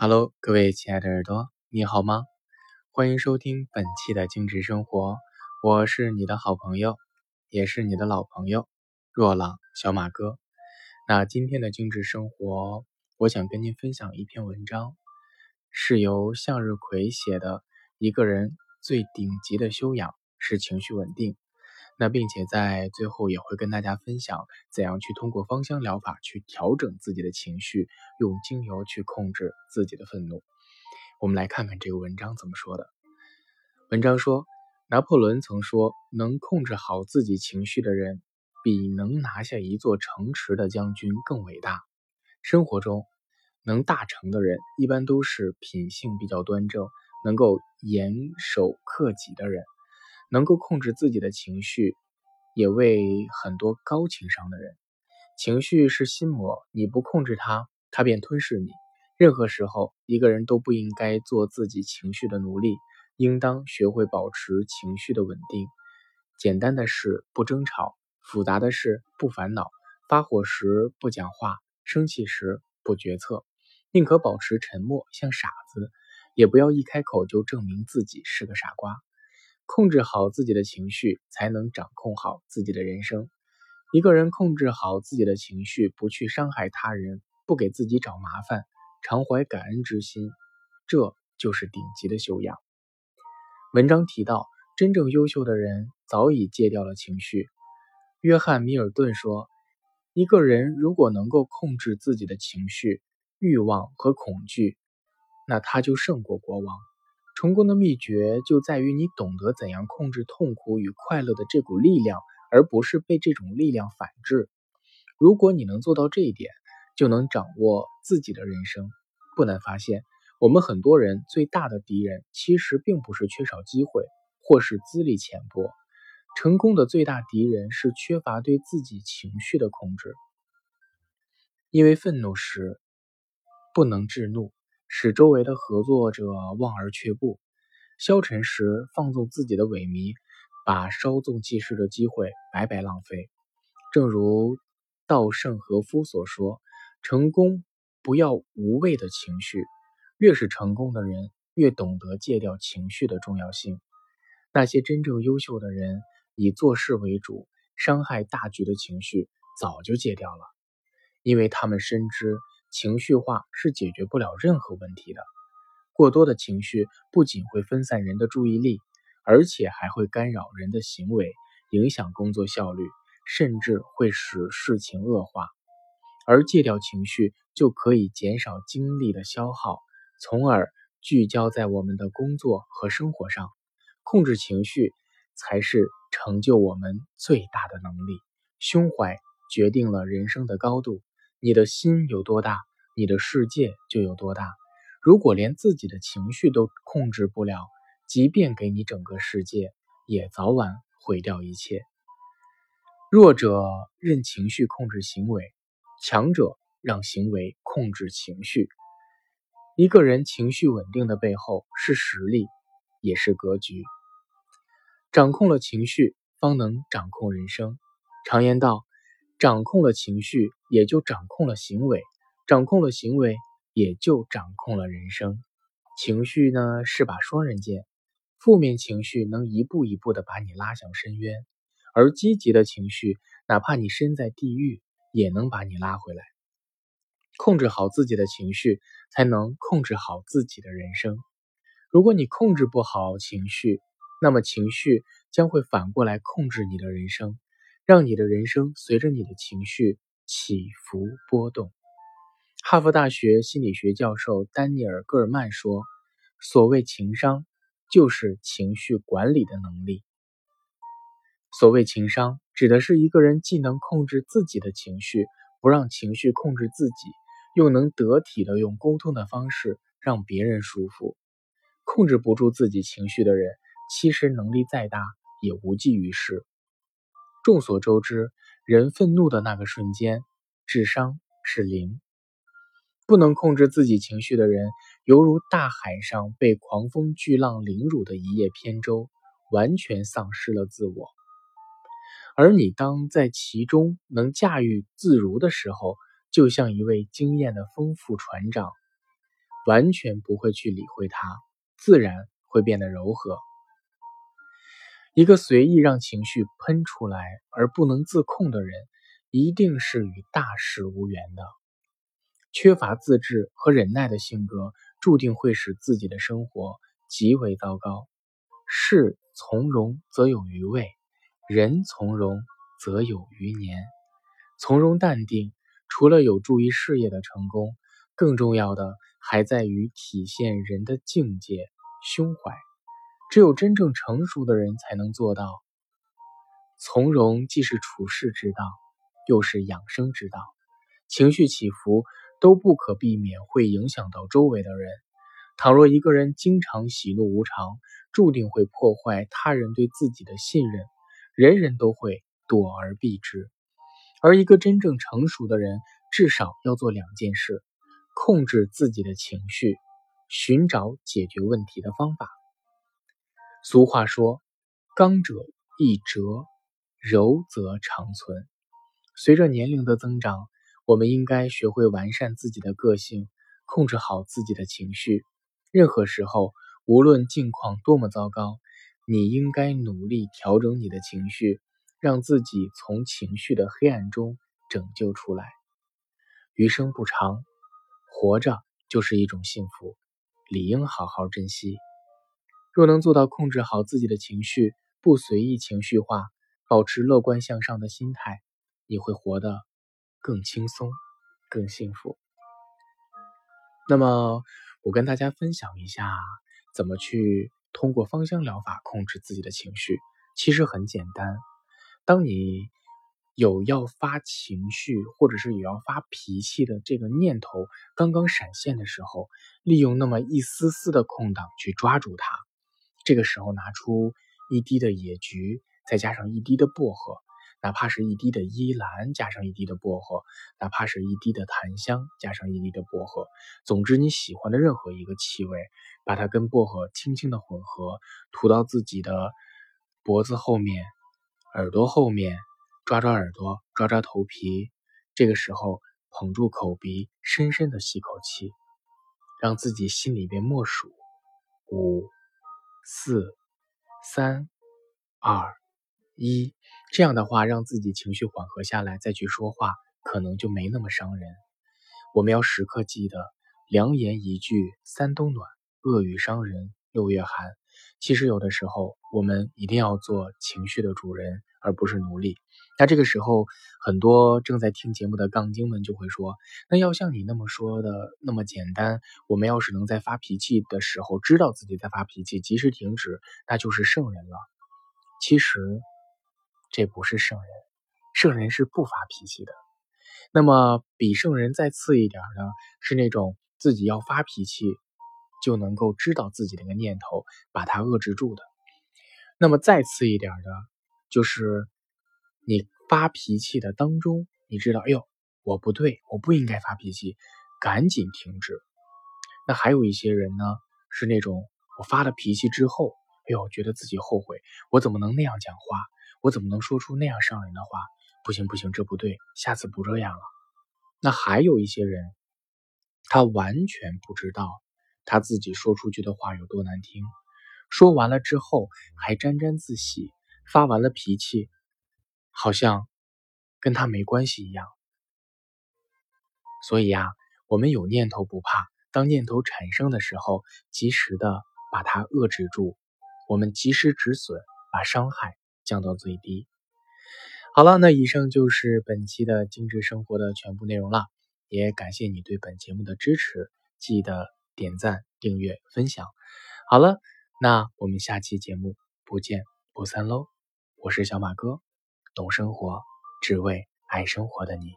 Hello，各位亲爱的耳朵，你好吗？欢迎收听本期的精致生活，我是你的好朋友，也是你的老朋友若朗小马哥。那今天的精致生活，我想跟您分享一篇文章，是由向日葵写的。一个人最顶级的修养是情绪稳定。那并且在最后也会跟大家分享怎样去通过芳香疗法去调整自己的情绪，用精油去控制自己的愤怒。我们来看看这个文章怎么说的。文章说，拿破仑曾说，能控制好自己情绪的人，比能拿下一座城池的将军更伟大。生活中，能大成的人一般都是品性比较端正，能够严守克己的人。能够控制自己的情绪，也为很多高情商的人。情绪是心魔，你不控制它，它便吞噬你。任何时候，一个人都不应该做自己情绪的奴隶，应当学会保持情绪的稳定。简单的事不争吵，复杂的事不烦恼。发火时不讲话，生气时不决策，宁可保持沉默，像傻子，也不要一开口就证明自己是个傻瓜。控制好自己的情绪，才能掌控好自己的人生。一个人控制好自己的情绪，不去伤害他人，不给自己找麻烦，常怀感恩之心，这就是顶级的修养。文章提到，真正优秀的人早已戒掉了情绪。约翰·米尔顿说：“一个人如果能够控制自己的情绪、欲望和恐惧，那他就胜过国王。”成功的秘诀就在于你懂得怎样控制痛苦与快乐的这股力量，而不是被这种力量反制。如果你能做到这一点，就能掌握自己的人生。不难发现，我们很多人最大的敌人其实并不是缺少机会，或是资历浅薄。成功的最大敌人是缺乏对自己情绪的控制。因为愤怒时不能制怒。使周围的合作者望而却步，消沉时放纵自己的萎靡，把稍纵即逝的机会白白浪费。正如稻盛和夫所说：“成功不要无谓的情绪，越是成功的人，越懂得戒掉情绪的重要性。那些真正优秀的人，以做事为主，伤害大局的情绪早就戒掉了，因为他们深知。”情绪化是解决不了任何问题的。过多的情绪不仅会分散人的注意力，而且还会干扰人的行为，影响工作效率，甚至会使事情恶化。而戒掉情绪，就可以减少精力的消耗，从而聚焦在我们的工作和生活上。控制情绪，才是成就我们最大的能力。胸怀决定了人生的高度。你的心有多大，你的世界就有多大。如果连自己的情绪都控制不了，即便给你整个世界，也早晚毁掉一切。弱者任情绪控制行为，强者让行为控制情绪。一个人情绪稳定的背后是实力，也是格局。掌控了情绪，方能掌控人生。常言道。掌控了情绪，也就掌控了行为；掌控了行为，也就掌控了人生。情绪呢，是把双刃剑，负面情绪能一步一步的把你拉向深渊，而积极的情绪，哪怕你身在地狱，也能把你拉回来。控制好自己的情绪，才能控制好自己的人生。如果你控制不好情绪，那么情绪将会反过来控制你的人生。让你的人生随着你的情绪起伏波动。哈佛大学心理学教授丹尼尔·戈尔曼说：“所谓情商，就是情绪管理的能力。所谓情商，指的是一个人既能控制自己的情绪，不让情绪控制自己，又能得体的用沟通的方式让别人舒服。控制不住自己情绪的人，其实能力再大也无济于事。”众所周知，人愤怒的那个瞬间，智商是零。不能控制自己情绪的人，犹如大海上被狂风巨浪凌辱的一叶扁舟，完全丧失了自我。而你当在其中能驾驭自如的时候，就像一位经验的丰富船长，完全不会去理会它，自然会变得柔和。一个随意让情绪喷出来而不能自控的人，一定是与大事无缘的。缺乏自制和忍耐的性格，注定会使自己的生活极为糟糕。事从容则有余味，人从容则有余年。从容淡定，除了有助于事业的成功，更重要的还在于体现人的境界、胸怀。只有真正成熟的人才能做到。从容既是处世之道，又是养生之道。情绪起伏都不可避免会影响到周围的人。倘若一个人经常喜怒无常，注定会破坏他人对自己的信任，人人都会躲而避之。而一个真正成熟的人，至少要做两件事：控制自己的情绪，寻找解决问题的方法。俗话说：“刚者易折，柔则长存。”随着年龄的增长，我们应该学会完善自己的个性，控制好自己的情绪。任何时候，无论境况多么糟糕，你应该努力调整你的情绪，让自己从情绪的黑暗中拯救出来。余生不长，活着就是一种幸福，理应好好珍惜。若能做到控制好自己的情绪，不随意情绪化，保持乐观向上的心态，你会活得更轻松、更幸福。那么。我跟大家分享一下，怎么去通过芳香疗法控制自己的情绪。其实很简单，当你有要发情绪，或者是有要发脾气的这个念头刚刚闪现的时候，利用那么一丝丝的空档去抓住它。这个时候拿出一滴的野菊，再加上一滴的薄荷。哪怕是一滴的依兰，加上一滴的薄荷；哪怕是一滴的檀香，加上一滴的薄荷。总之，你喜欢的任何一个气味，把它跟薄荷轻轻的混合，涂到自己的脖子后面、耳朵后面，抓抓耳朵，抓抓头皮。这个时候，捧住口鼻，深深的吸口气，让自己心里边默数：五、四、三、二。一这样的话，让自己情绪缓和下来，再去说话，可能就没那么伤人。我们要时刻记得，良言一句三冬暖，恶语伤人六月寒。其实有的时候，我们一定要做情绪的主人，而不是奴隶。那这个时候，很多正在听节目的杠精们就会说：“那要像你那么说的那么简单，我们要是能在发脾气的时候知道自己在发脾气，及时停止，那就是圣人了。”其实。这不是圣人，圣人是不发脾气的。那么比圣人再次一点的是那种自己要发脾气就能够知道自己那个念头，把它遏制住的。那么再次一点的，就是你发脾气的当中，你知道，哎呦，我不对，我不应该发脾气，赶紧停止。那还有一些人呢，是那种我发了脾气之后，哎呦，觉得自己后悔，我怎么能那样讲话？我怎么能说出那样伤人的话？不行不行，这不对，下次不这样了。那还有一些人，他完全不知道他自己说出去的话有多难听，说完了之后还沾沾自喜，发完了脾气，好像跟他没关系一样。所以呀，我们有念头不怕，当念头产生的时候，及时的把它遏制住，我们及时止损，把伤害。降到最低。好了，那以上就是本期的精致生活的全部内容了。也感谢你对本节目的支持，记得点赞、订阅、分享。好了，那我们下期节目不见不散喽！我是小马哥，懂生活，只为爱生活的你。